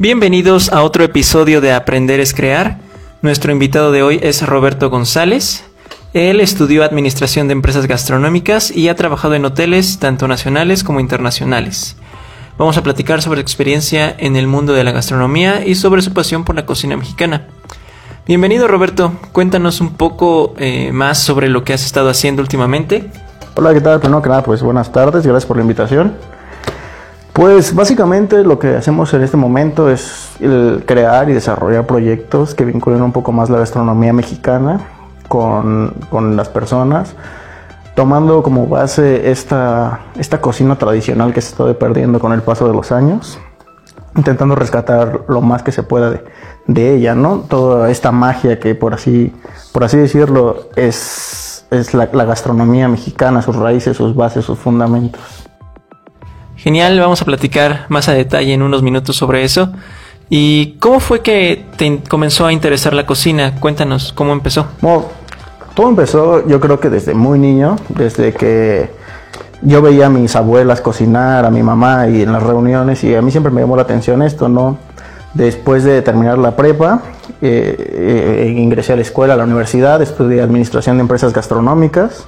Bienvenidos a otro episodio de Aprender es Crear. Nuestro invitado de hoy es Roberto González. Él estudió Administración de Empresas Gastronómicas y ha trabajado en hoteles tanto nacionales como internacionales. Vamos a platicar sobre su experiencia en el mundo de la gastronomía y sobre su pasión por la cocina mexicana. Bienvenido Roberto, cuéntanos un poco eh, más sobre lo que has estado haciendo últimamente. Hola, ¿qué tal? Nada, pues buenas tardes, gracias por la invitación. Pues básicamente lo que hacemos en este momento es el crear y desarrollar proyectos que vinculen un poco más la gastronomía mexicana con, con las personas, tomando como base esta, esta cocina tradicional que se está perdiendo con el paso de los años, intentando rescatar lo más que se pueda de, de ella, ¿no? Toda esta magia que por así, por así decirlo es, es la, la gastronomía mexicana, sus raíces, sus bases, sus fundamentos. Genial, vamos a platicar más a detalle en unos minutos sobre eso. ¿Y cómo fue que te comenzó a interesar la cocina? Cuéntanos, ¿cómo empezó? Todo empezó yo creo que desde muy niño, desde que yo veía a mis abuelas cocinar, a mi mamá y en las reuniones y a mí siempre me llamó la atención esto, ¿no? Después de terminar la prepa, eh, eh, ingresé a la escuela, a la universidad, estudié administración de empresas gastronómicas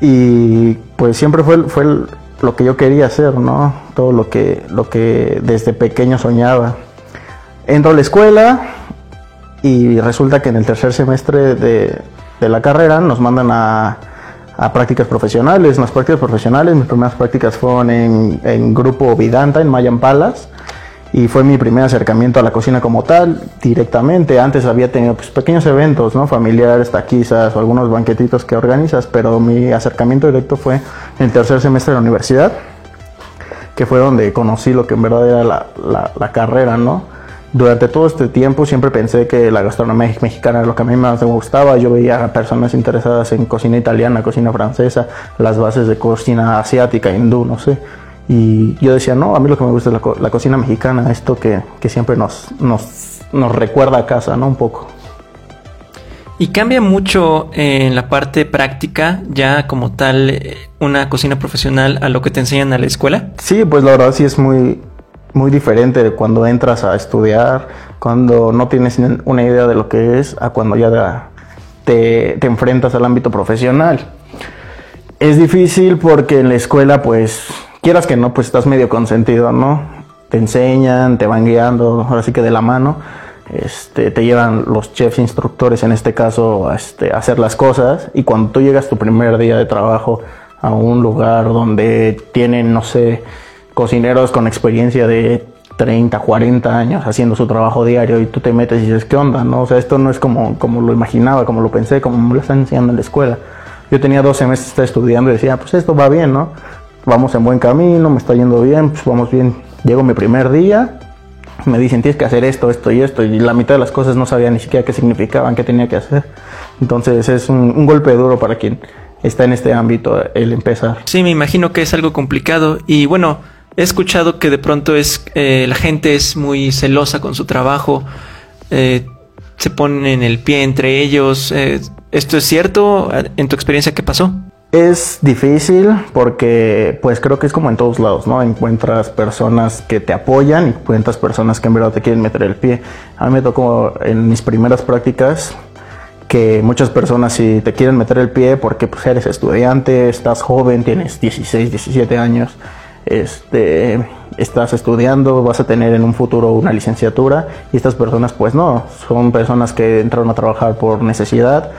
y pues siempre fue, fue el, lo que yo quería hacer, ¿no? Todo lo que, lo que desde pequeño soñaba. Entro a la escuela y resulta que en el tercer semestre de, de la carrera nos mandan a, a, prácticas profesionales. En las prácticas profesionales, mis primeras prácticas fueron en, en Grupo Vidanta, en Mayan Palas y fue mi primer acercamiento a la cocina como tal, directamente. Antes había tenido pues, pequeños eventos, ¿no? Familiares, taquizas o algunos banquetitos que organizas, pero mi acercamiento directo fue en el tercer semestre de la universidad, que fue donde conocí lo que en verdad era la, la, la carrera, ¿no? Durante todo este tiempo siempre pensé que la gastronomía mexicana era lo que a mí más me gustaba. Yo veía a personas interesadas en cocina italiana, cocina francesa, las bases de cocina asiática, hindú, no sé y yo decía, no, a mí lo que me gusta es la, co la cocina mexicana, esto que, que siempre nos, nos, nos, recuerda a casa, ¿no? Un poco. ¿Y cambia mucho en la parte práctica, ya como tal, eh, una cocina profesional a lo que te enseñan a la escuela? Sí, pues la verdad sí es muy, muy diferente cuando entras a estudiar, cuando no tienes una idea de lo que es, a cuando ya te, te enfrentas al ámbito profesional. Es difícil porque en la escuela, pues quieras que no, pues estás medio consentido, ¿no? Te enseñan, te van guiando, ahora sí que de la mano. Este, te llevan los chefs instructores, en este caso, a, este, a hacer las cosas. Y cuando tú llegas tu primer día de trabajo a un lugar donde tienen, no sé, cocineros con experiencia de 30, 40 años haciendo su trabajo diario y tú te metes y dices, ¿qué onda? No? O sea, esto no es como, como lo imaginaba, como lo pensé, como me lo están enseñando en la escuela. Yo tenía 12 meses estudiando y decía, pues esto va bien, ¿no? Vamos en buen camino, me está yendo bien, pues vamos bien. Llego mi primer día, me dicen tienes que hacer esto, esto y esto, y la mitad de las cosas no sabía ni siquiera qué significaban, qué tenía que hacer. Entonces es un, un golpe duro para quien está en este ámbito el empezar. Sí, me imagino que es algo complicado y bueno, he escuchado que de pronto es eh, la gente es muy celosa con su trabajo, eh, se ponen el pie entre ellos. Eh, ¿Esto es cierto? ¿En tu experiencia qué pasó? Es difícil porque pues creo que es como en todos lados, ¿no? Encuentras personas que te apoyan y encuentras personas que en verdad te quieren meter el pie. A mí me tocó en mis primeras prácticas que muchas personas si te quieren meter el pie porque pues eres estudiante, estás joven, tienes 16, 17 años, este, estás estudiando, vas a tener en un futuro una licenciatura y estas personas pues no, son personas que entraron a trabajar por necesidad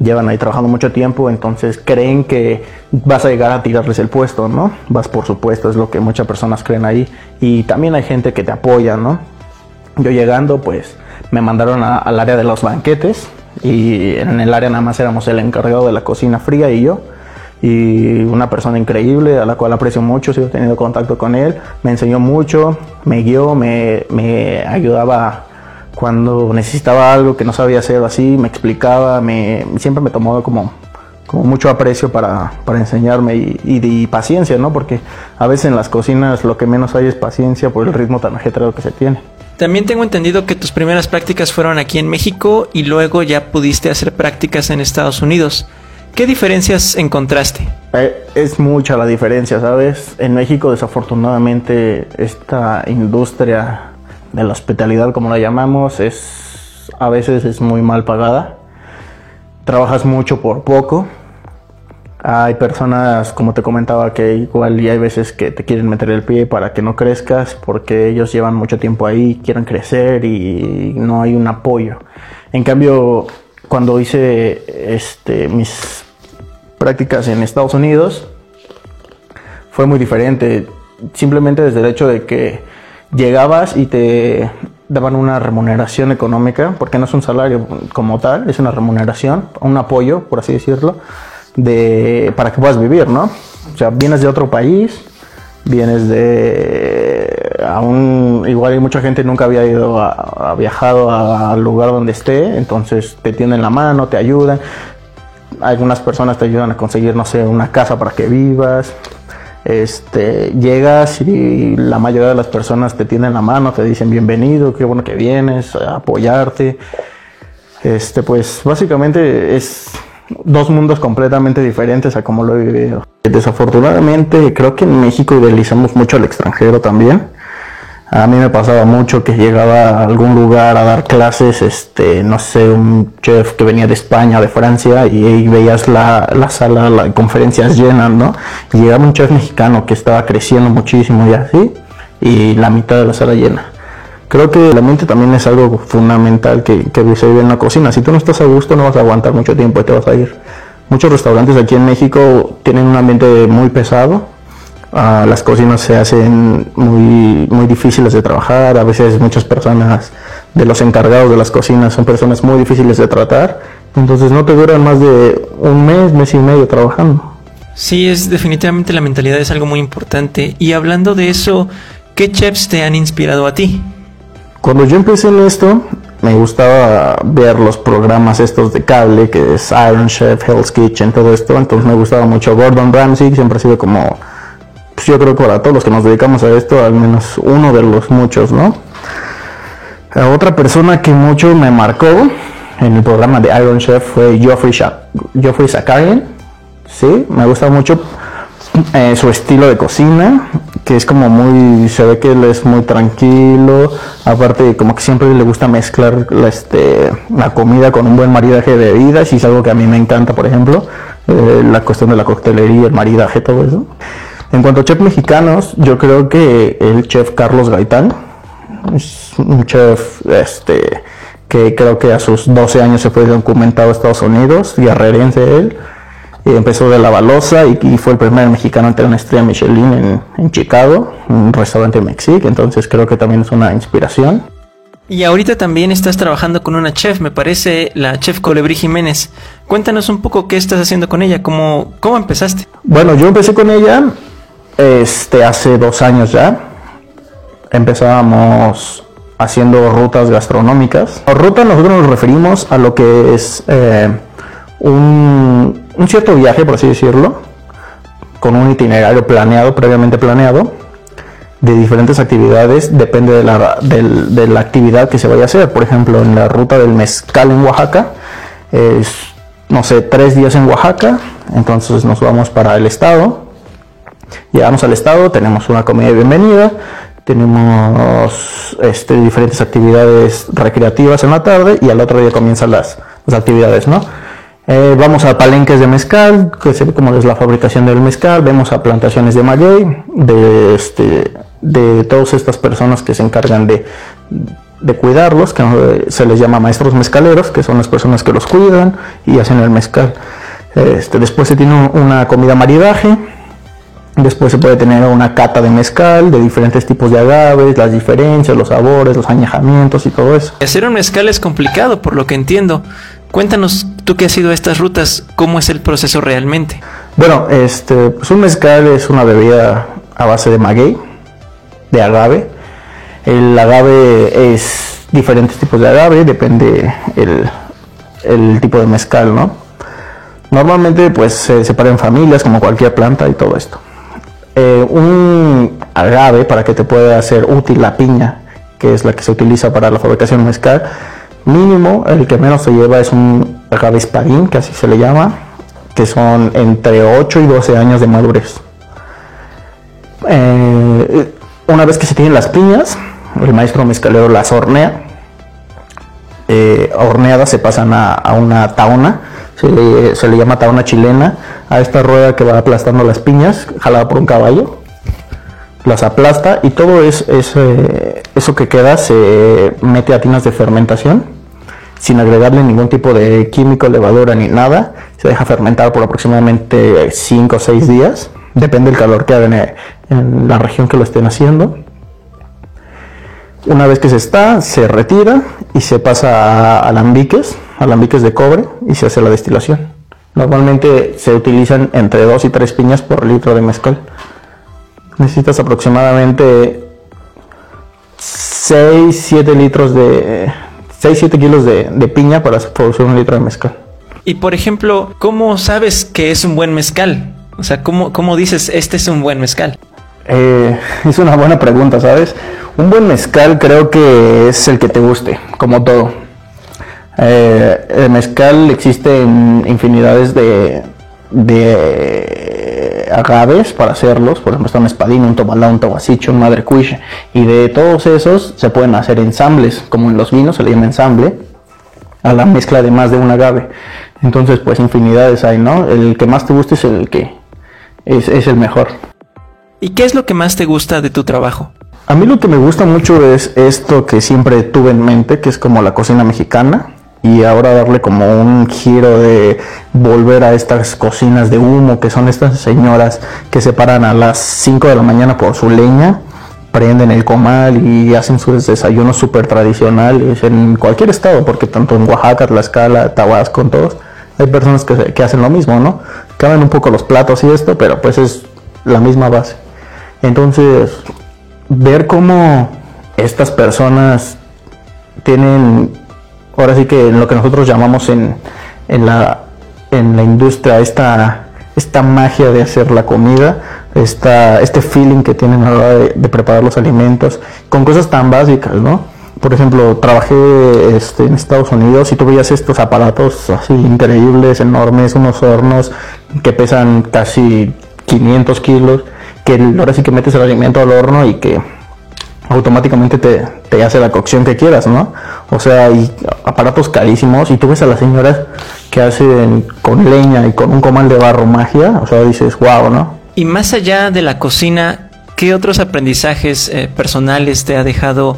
llevan ahí trabajando mucho tiempo, entonces creen que vas a llegar a tirarles el puesto, ¿no? Vas por supuesto, es lo que muchas personas creen ahí. Y también hay gente que te apoya, ¿no? Yo llegando, pues me mandaron a, al área de los banquetes y en el área nada más éramos el encargado de la cocina fría y yo. Y una persona increíble a la cual aprecio mucho, sigo teniendo contacto con él, me enseñó mucho, me guió, me, me ayudaba cuando necesitaba algo que no sabía hacer así, me explicaba, me, siempre me tomó como, como mucho aprecio para, para enseñarme y, y, y, paciencia, ¿no? Porque a veces en las cocinas lo que menos hay es paciencia por el ritmo tan ajetreado que se tiene. También tengo entendido que tus primeras prácticas fueron aquí en México y luego ya pudiste hacer prácticas en Estados Unidos. ¿Qué diferencias encontraste? Eh, es mucha la diferencia, ¿sabes? En México desafortunadamente esta industria de la hospitalidad, como la llamamos, es a veces es muy mal pagada. Trabajas mucho por poco. Hay personas, como te comentaba, que igual y hay veces que te quieren meter el pie para que no crezcas, porque ellos llevan mucho tiempo ahí, quieren crecer y no hay un apoyo. En cambio, cuando hice este, mis prácticas en Estados Unidos, fue muy diferente. Simplemente desde el hecho de que llegabas y te daban una remuneración económica, porque no es un salario como tal, es una remuneración, un apoyo, por así decirlo, de, para que puedas vivir, ¿no? O sea, vienes de otro país, vienes de aún igual hay mucha gente nunca había ido a, viajado al lugar donde esté, entonces te tienden la mano, te ayudan. Algunas personas te ayudan a conseguir, no sé, una casa para que vivas. Este, llegas y la mayoría de las personas te tienden la mano, te dicen bienvenido, qué bueno que vienes, a apoyarte. Este, pues básicamente es dos mundos completamente diferentes a como lo he vivido. Desafortunadamente creo que en México idealizamos mucho al extranjero también. A mí me pasaba mucho que llegaba a algún lugar a dar clases, este, no sé, un chef que venía de España, de Francia, y, ahí veías la, la sala, las conferencias llenas, ¿no? Y llegaba un chef mexicano que estaba creciendo muchísimo y así, y la mitad de la sala llena. Creo que la mente también es algo fundamental que, que se vive en la cocina. Si tú no estás a gusto, no vas a aguantar mucho tiempo y te vas a ir. Muchos restaurantes aquí en México tienen un ambiente muy pesado, Ah, las cocinas se hacen muy, muy difíciles de trabajar, a veces muchas personas de los encargados de las cocinas son personas muy difíciles de tratar, entonces no te duran más de un mes, mes y medio trabajando. Sí, es definitivamente la mentalidad es algo muy importante. Y hablando de eso, ¿qué chefs te han inspirado a ti? Cuando yo empecé en esto, me gustaba ver los programas estos de cable, que es Iron Chef, Hell's Kitchen, todo esto. Entonces me gustaba mucho Gordon Ramsay, siempre ha sido como pues yo creo que para todos los que nos dedicamos a esto, al menos uno de los muchos, ¿no? otra persona que mucho me marcó en el programa de Iron Chef fue Geoffrey, Geoffrey Zakarian. Sí, me gusta mucho eh, su estilo de cocina, que es como muy, se ve que él es muy tranquilo, aparte como que siempre le gusta mezclar la, este, la comida con un buen maridaje de bebidas, y es algo que a mí me encanta, por ejemplo, eh, la cuestión de la coctelería, el maridaje, todo eso. En cuanto a chefs mexicanos, yo creo que el chef Carlos Gaitán es un chef este, que creo que a sus 12 años se fue documentado a Estados Unidos, guerrerense él. Y empezó de la balosa y, fue el primer mexicano en tener una estrella Michelin en, en Chicago, un restaurante Mexic, entonces creo que también es una inspiración. Y ahorita también estás trabajando con una chef, me parece, la chef Colebrí Jiménez. Cuéntanos un poco qué estás haciendo con ella, cómo, cómo empezaste. Bueno, yo empecé con ella este, hace dos años ya empezábamos haciendo rutas gastronómicas. Ruta nosotros nos referimos a lo que es eh, un, cierto viaje, por así decirlo, con un itinerario planeado, previamente planeado, de diferentes actividades, depende de la, de la actividad que se vaya a hacer. Por ejemplo, en la ruta del mezcal en Oaxaca, es, no sé, tres días en Oaxaca, entonces nos vamos para el estado, Llegamos al estado, tenemos una comida de bienvenida, tenemos este, diferentes actividades recreativas en la tarde y al otro día comienzan las, actividades, ¿no? Eh, vamos a palenques de mezcal, que se como es la fabricación del mezcal, vemos a plantaciones de maguey, de, este, de todas estas personas que se encargan de, de cuidarlos, que se les llama maestros mezcaleros, que son las personas que los cuidan y hacen el mezcal. Este, después se tiene una comida maridaje, Después se puede tener una cata de mezcal, de diferentes tipos de agaves, las diferencias, los sabores, los añejamientos y todo eso. Hacer un mezcal es complicado, por lo que entiendo. Cuéntanos, tú que has ido a estas rutas, ¿cómo es el proceso realmente? Bueno, este, pues un mezcal es una bebida a base de maguey, de agave. El agave es diferentes tipos de agave, depende el, el tipo de mezcal, ¿no? Normalmente pues se separa en familias como cualquier planta y todo esto. Eh, un agave para que te pueda hacer útil la piña, que es la que se utiliza para la fabricación mezcal. Mínimo, el que menos se lleva es un agave espadín, que así se le llama, que son entre 8 y 12 años de madurez. Eh, una vez que se tienen las piñas, el maestro mezcalero las hornea. Eh, horneadas se pasan a, una taona, se le, llama taona chilena, a esta rueda que va aplastando las piñas, jalada por un caballo, las aplasta y todo es, eh, eso que queda se mete a tinas de fermentación sin agregarle ningún tipo de químico, levadura ni nada. Se deja fermentar por aproximadamente 5 o 6 días, depende del calor que haga en la región que lo estén haciendo. Una vez que se está, se retira y se pasa a alambiques, alambiques de cobre y se hace la destilación. Normalmente se utilizan entre 2 y 3 piñas por litro de mezcal. Necesitas aproximadamente 6, 7 litros de 6, 7 kilos de, piña para producir un litro de mezcal. Y por ejemplo, ¿cómo sabes que es un buen mezcal? O sea, ¿cómo, cómo dices este es un buen mezcal? Eh, es una buena pregunta, ¿sabes? Un buen mezcal creo que es el que te guste, como todo. Eh, el mezcal existe en infinidades de, de agaves para hacerlos. Por ejemplo, está un espadín, un tobalá, un tobasicho, un madre cuiche. Y de todos esos se pueden hacer ensambles, como en los vinos se le llama ensamble, a la mezcla de más de un agave. Entonces, pues infinidades hay, ¿no? El que más te guste es el que es, es el mejor. ¿Y qué es lo que más te gusta de tu trabajo? A mí lo que me gusta mucho es esto que siempre tuve en mente, que es como la cocina mexicana, y ahora darle como un giro de volver a estas cocinas de humo, que son estas señoras que se paran a las 5 de la mañana por su leña, prenden el comal y hacen sus desayunos súper tradicionales en cualquier estado, porque tanto en Oaxaca, Tlaxcala, Tabasco, en todos, hay personas que, que hacen lo mismo, ¿no? Cambian un poco los platos y esto, pero pues es la misma base. Entonces, ver cómo estas personas tienen, ahora sí que en lo que nosotros llamamos en, en, la, en la industria, esta, esta magia de hacer la comida, esta, este feeling que tienen a la hora de, preparar los alimentos, con cosas tan básicas, ¿no? Por ejemplo, trabajé este, en Estados Unidos y tú veías estos aparatos así increíbles, enormes, unos hornos que pesan casi 500 kilos, que ahora sí que metes el alimento al horno y que automáticamente te, hace la cocción que quieras, ¿no? O sea, hay aparatos carísimos y tú ves a las señoras que hacen con leña y con un comal de barro magia, o sea, dices, wow, ¿no? Y más allá de la cocina, ¿qué otros aprendizajes eh, personales te ha dejado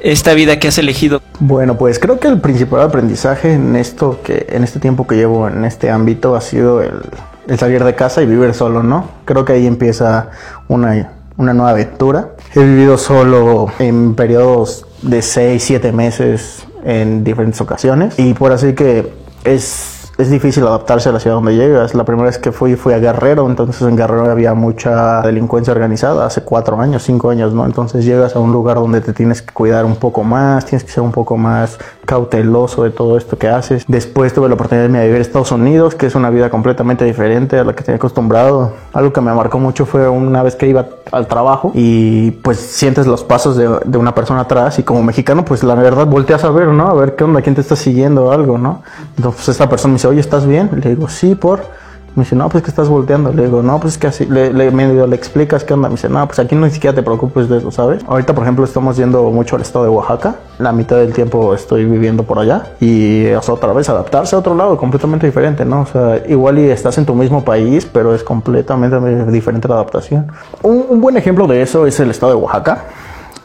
esta vida que has elegido? Bueno, pues creo que el principal aprendizaje en esto que en este tiempo que llevo en este ámbito ha sido el, el salir de casa y vivir solo, ¿no? Creo que ahí empieza una una nueva aventura. He vivido solo en periodos de 6, 7 meses en diferentes ocasiones. Y por así que es es difícil adaptarse a la ciudad donde llegas. La primera vez que fui fui a Guerrero, entonces en Guerrero había mucha delincuencia organizada, hace cuatro años, cinco años, ¿no? Entonces llegas a un lugar donde te tienes que cuidar un poco más, tienes que ser un poco más cauteloso de todo esto que haces. Después tuve la oportunidad de vivir en Estados Unidos, que es una vida completamente diferente a la que tenía acostumbrado. Algo que me marcó mucho fue una vez que iba al trabajo y pues sientes los pasos de, de una persona atrás y como mexicano pues la verdad volteas a ver, ¿no? A ver qué onda, quién te está siguiendo o algo, ¿no? Entonces esta persona me oye, ¿estás bien? Le digo, sí, por... Me dice, no, pues que estás volteando. Le digo, no, pues es que así, le, explicas qué onda. Me dice, no, pues aquí no ni siquiera te preocupes de eso, ¿sabes? Ahorita, por ejemplo, estamos yendo mucho al estado de Oaxaca. La mitad del tiempo estoy viviendo por allá. Y, o otra vez adaptarse a otro lado, completamente diferente, ¿no? O sea, igual y estás en tu mismo país, pero es completamente diferente la adaptación. Un buen ejemplo de eso es el estado de Oaxaca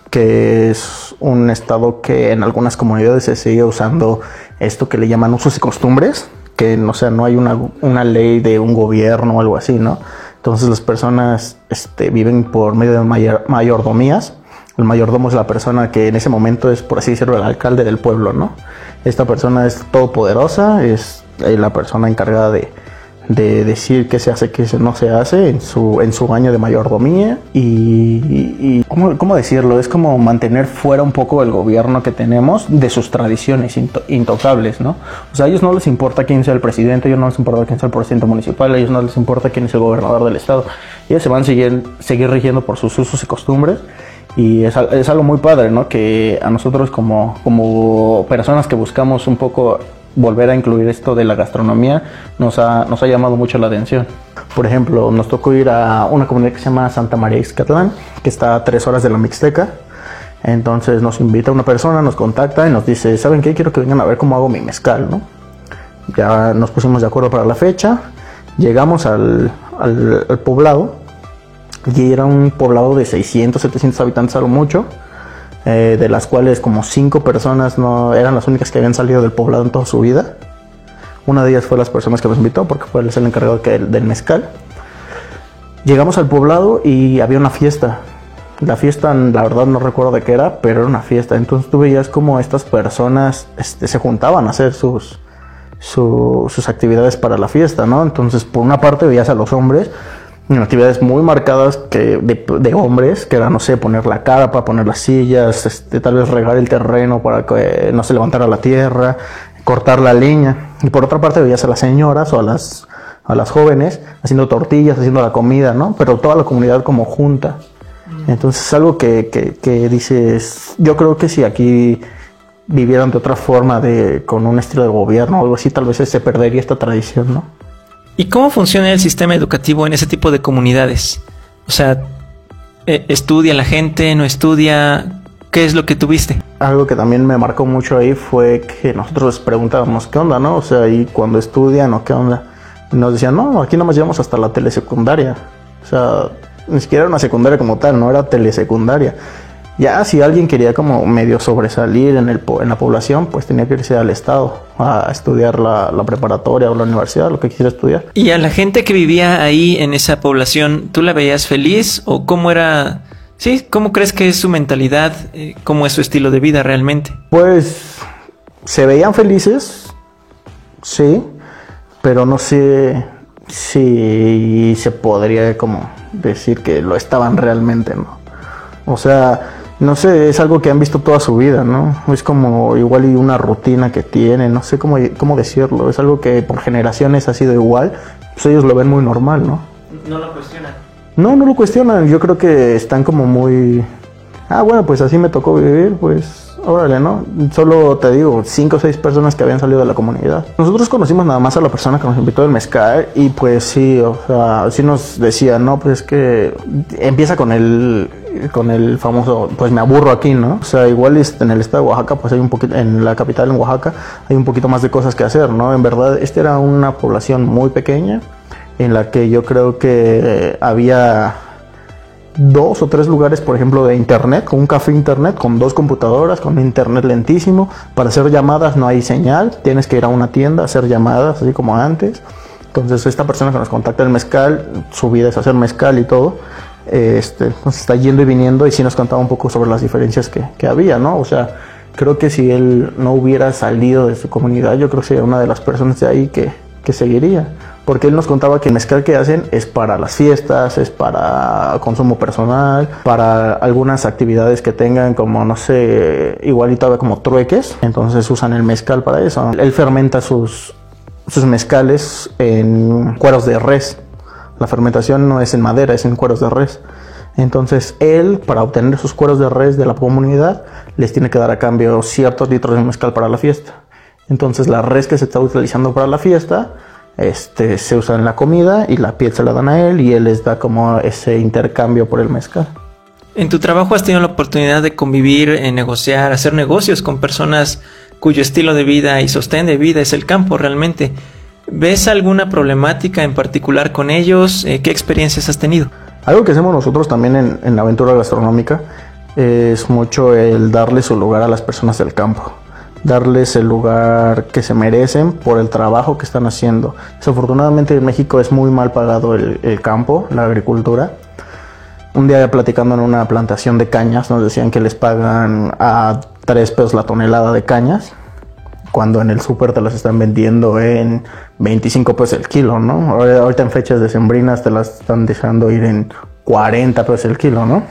que es un estado que en algunas comunidades se sigue usando esto que le llaman usos y costumbres, que no sea, no hay una, una ley de un gobierno o algo así, ¿no? Entonces las personas este, viven por medio de mayor, mayordomías. El mayordomo es la persona que en ese momento es, por así decirlo, el alcalde del pueblo, ¿no? Esta persona es todopoderosa, es eh, la persona encargada de, de decir qué se hace, qué no se hace en su, en su año de mayordomía y, ¿cómo, decirlo? Es como mantener fuera un poco el gobierno que tenemos de sus tradiciones intocables, ¿no? O sea, a ellos no les importa quién sea el presidente, a ellos no les importa quién sea el presidente municipal, a ellos no les importa quién es el gobernador del estado. Ellos se van a seguir, seguir rigiendo por sus usos y costumbres y es, es, algo muy padre, ¿no? Que a nosotros como, como personas que buscamos un poco volver a incluir esto de la gastronomía nos ha, nos ha llamado mucho la atención. Por ejemplo, nos tocó ir a una comunidad que se llama Santa María Ixcatlán, que está a tres horas de la Mixteca. Entonces nos invita una persona, nos contacta y nos dice, ¿saben qué? Quiero que vengan a ver cómo hago mi mezcal, ¿no? Ya nos pusimos de acuerdo para la fecha, llegamos al, al, poblado y era un poblado de 600, 700 habitantes a lo mucho, eh, de las cuales como 5 personas no eran las únicas que habían salido del poblado en toda su vida. Una de ellas fue las personas que nos invitó porque fue el encargado del mezcal. Llegamos al poblado y había una fiesta la fiesta, la verdad no recuerdo de qué era, pero era una fiesta. Entonces tú veías como estas personas este, se juntaban a hacer sus, sus actividades para la fiesta, ¿no? Entonces, por una parte veías a los hombres actividades muy marcadas que de, hombres, que era, no sé, poner la carpa, poner las sillas, este, tal vez regar el terreno para que no se levantara la tierra, cortar la leña. Y por otra parte veías a las señoras o a las, a las jóvenes haciendo tortillas, haciendo la comida, ¿no? Pero toda la comunidad como junta. Entonces es algo que, que, dices, yo creo que si aquí vivieran de otra forma, de, con un estilo de gobierno o algo así, tal vez se perdería esta tradición, ¿no? ¿Y cómo funciona el sistema educativo en ese tipo de comunidades? O sea, eh, ¿estudia la gente? ¿No estudia? ¿Qué es lo que tuviste? Algo que también me marcó mucho ahí fue que nosotros preguntábamos qué onda, ¿no? O sea, y cuando estudian o qué onda. nos decían, no, aquí nomás llegamos hasta la telesecundaria. O sea, ni siquiera era una secundaria como tal, no era telesecundaria. Ya si alguien quería como medio sobresalir en, el, en la población, pues tenía que irse al estado a estudiar la, preparatoria o la universidad, lo que quisiera estudiar. ¿Y a la gente que vivía ahí en esa población, tú la veías feliz o cómo era... Sí, ¿cómo crees que es su mentalidad? Eh, ¿Cómo es su estilo de vida realmente? Pues se veían felices, sí, pero no sé si se podría como decir que lo estaban realmente, ¿no? O sea, no sé, es algo que han visto toda su vida, ¿no? Es como igual y una rutina que tienen, no sé cómo, cómo decirlo, es algo que por generaciones ha sido igual, pues ellos lo ven muy normal, ¿no? No lo cuestionan. No, no lo cuestionan, yo creo que están como muy... Ah, bueno, pues así me tocó vivir, pues órale, ¿no? Solo te digo, cinco o seis personas que habían salido de la comunidad. Nosotros conocimos nada más a la persona que nos invitó del mezcal y pues sí, o sea, sí nos decía, no, pues es que empieza con el con el famoso, pues me aburro aquí, ¿no? O sea, igual en el estado de Oaxaca, pues hay un poquito, en la capital, en Oaxaca, hay un poquito más de cosas que hacer, ¿no? En verdad, esta era una población muy pequeña en la que yo creo que había dos o tres lugares, por ejemplo, de internet, con un café internet, con dos computadoras, con internet lentísimo. Para hacer llamadas no hay señal, tienes que ir a una tienda a hacer llamadas, así como antes. Entonces, esta persona que nos contacta el mezcal, su vida es hacer mezcal y todo. Este, entonces está yendo y viniendo y sí nos contaba un poco sobre las diferencias que, que había, ¿no? O sea, creo que si él no hubiera salido de su comunidad, yo creo que sería una de las personas de ahí que, que seguiría porque él nos contaba que el mezcal que hacen es para las fiestas, es para consumo personal, para algunas actividades que tengan como, no sé, igual y todavía como trueques, entonces usan el mezcal para eso. Él fermenta sus, sus mezcales en cueros de res. La fermentación no es en madera, es en cueros de res. Entonces él, para obtener sus cueros de res de la comunidad, les tiene que dar a cambio ciertos litros de mezcal para la fiesta. Entonces la res que se está utilizando para la fiesta este, se usa en la comida y la piel se la dan a él y él les da como ese intercambio por el mezcal. En tu trabajo has tenido la oportunidad de convivir, en negociar, hacer negocios con personas cuyo estilo de vida y sostén de vida es el campo realmente. ¿Ves alguna problemática en particular con ellos? Eh, ¿Qué experiencias has tenido? Algo que hacemos nosotros también en, en la aventura gastronómica es mucho el darle su lugar a las personas del campo darles el lugar que se merecen por el trabajo que están haciendo. Desafortunadamente en México es muy mal pagado el, campo, la agricultura. Un día platicando en una plantación de cañas nos decían que les pagan a 3 pesos la tonelada de cañas, cuando en el súper te las están vendiendo en 25 pesos el kilo, ¿no? Ahorita en fechas decembrinas te las están dejando ir en 40 pesos el kilo, ¿no?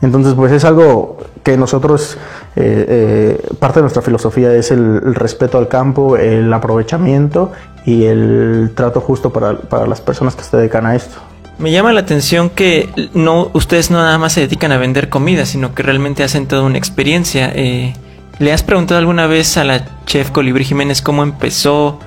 Entonces, pues es algo que nosotros, eh, eh, parte de nuestra filosofía es el, respeto al campo, el aprovechamiento y el trato justo para, las personas que se dedican a esto. Me llama la atención que no, ustedes no nada más se dedican a vender comida, sino que realmente hacen toda una experiencia. Eh, ¿Le has preguntado alguna vez a la chef Colibrí Jiménez cómo empezó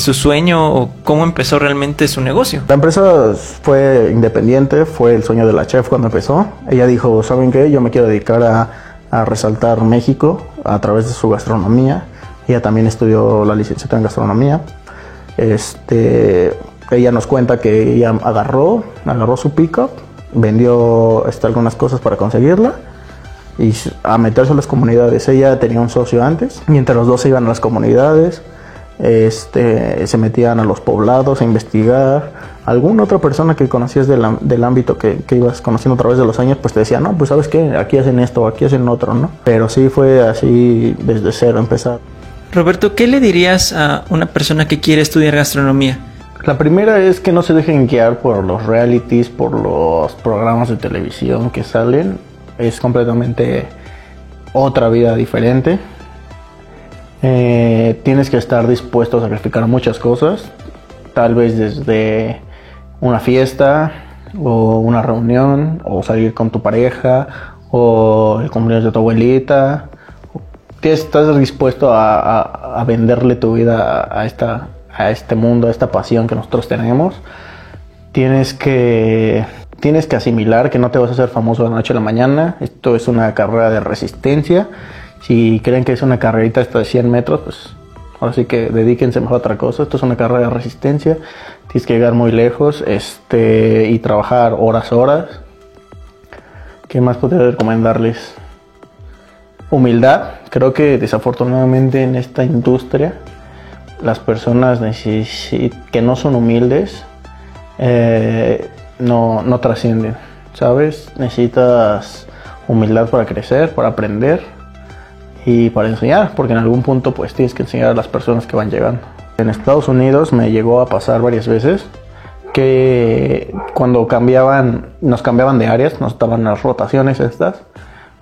su sueño o cómo empezó realmente su negocio? La empresa fue independiente, fue el sueño de la chef cuando empezó. Ella dijo, ¿saben qué? Yo me quiero dedicar a, resaltar México a través de su gastronomía. Ella también estudió la licenciatura en gastronomía. Este, ella nos cuenta que ella agarró, agarró su pickup, vendió este, algunas cosas para conseguirla y a meterse a las comunidades. Ella tenía un socio antes y entre los dos iban a las comunidades, este, se metían a los poblados a investigar. Alguna otra persona que conocías del, del ámbito que, que, ibas conociendo a través de los años, pues te decía, no, pues sabes que aquí hacen esto, aquí hacen otro, ¿no? Pero sí fue así desde cero empezar. Roberto, ¿qué le dirías a una persona que quiere estudiar gastronomía? La primera es que no se dejen guiar por los realities, por los programas de televisión que salen. Es completamente otra vida diferente. Eh, tienes que estar dispuesto a sacrificar muchas cosas. Tal vez desde una fiesta o una reunión o salir con tu pareja o el cumpleaños de tu abuelita estás dispuesto a, venderle tu vida a, esta, a este mundo, a esta pasión que nosotros tenemos, tienes que, tienes que asimilar que no te vas a hacer famoso de la noche a la mañana. Esto es una carrera de resistencia. Si creen que es una carrerita hasta de 100 metros, pues ahora sí que dedíquense mejor a otra cosa. Esto es una carrera de resistencia. Tienes que llegar muy lejos este, y trabajar horas, horas. ¿Qué más podría recomendarles? Humildad. Creo que desafortunadamente en esta industria las personas que no son humildes eh, no, no trascienden, ¿sabes? Necesitas humildad para crecer, para aprender y para enseñar, porque en algún punto pues tienes que enseñar a las personas que van llegando. En Estados Unidos me llegó a pasar varias veces que cuando cambiaban, nos cambiaban de áreas, nos estaban las rotaciones estas,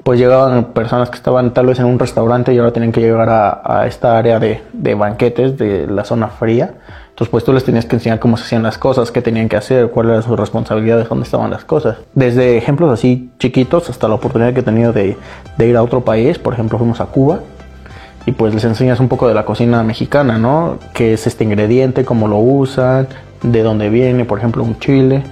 pues llegaban personas que estaban tal vez en un restaurante y ahora tienen que llegar a, esta área de, banquetes de la zona fría. Entonces pues tú les tenías que enseñar cómo se hacían las cosas, qué tenían que hacer, cuáles eran sus responsabilidades, dónde estaban las cosas. Desde ejemplos así chiquitos hasta la oportunidad que he tenido de, de ir a otro país, por ejemplo fuimos a Cuba y pues les enseñas un poco de la cocina mexicana, ¿no? ¿Qué es este ingrediente, cómo lo usan, de dónde viene, por ejemplo un chile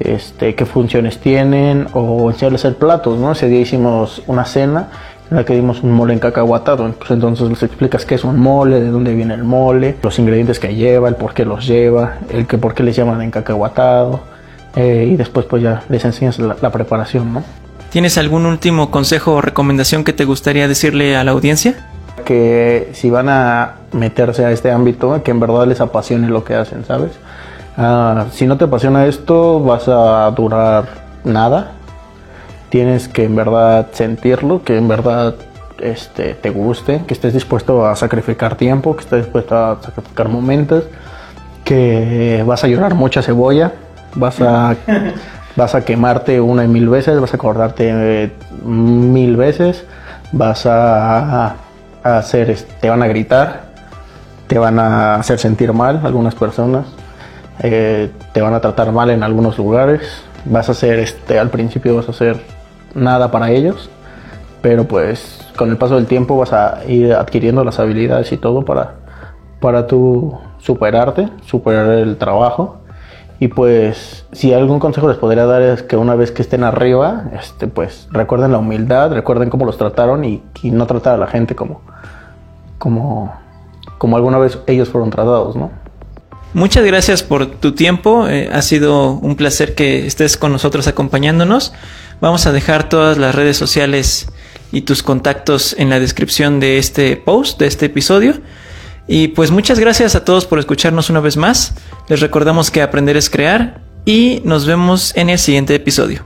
este, qué funciones tienen o enseñarles el platos, ¿no? Ese día hicimos una cena en la que dimos un mole en cacahuatado, pues entonces les explicas qué es un mole, de dónde viene el mole, los ingredientes que lleva, el por qué los lleva, el que por qué les llaman en cacahuatado eh, y después pues ya les enseñas la, la preparación, ¿no? ¿Tienes algún último consejo o recomendación que te gustaría decirle a la audiencia? Que si van a meterse a este ámbito, que en verdad les apasione lo que hacen, ¿sabes? Ah, si no te apasiona esto, vas a durar nada. Tienes que en verdad sentirlo, que en verdad este, te guste, que estés dispuesto a sacrificar tiempo, que estés dispuesto a sacrificar momentos, que vas a llorar mucha cebolla, vas a, vas a quemarte una y mil veces, vas a acordarte eh, mil veces, vas a, a hacer, te van a gritar, te van a hacer sentir mal algunas personas, eh, te van a tratar mal en algunos lugares, vas a hacer, este, al principio vas a hacer nada para ellos, pero pues con el paso del tiempo vas a ir adquiriendo las habilidades y todo para, para tú superarte, superar el trabajo. Y pues si algún consejo les podría dar es que una vez que estén arriba, este, pues recuerden la humildad, recuerden cómo los trataron y, y no tratar a la gente como, como, como alguna vez ellos fueron tratados, ¿no? Muchas gracias por tu tiempo. Eh, ha sido un placer que estés con nosotros acompañándonos. Vamos a dejar todas las redes sociales y tus contactos en la descripción de este post, de este episodio. Y pues muchas gracias a todos por escucharnos una vez más. Les recordamos que aprender es crear y nos vemos en el siguiente episodio.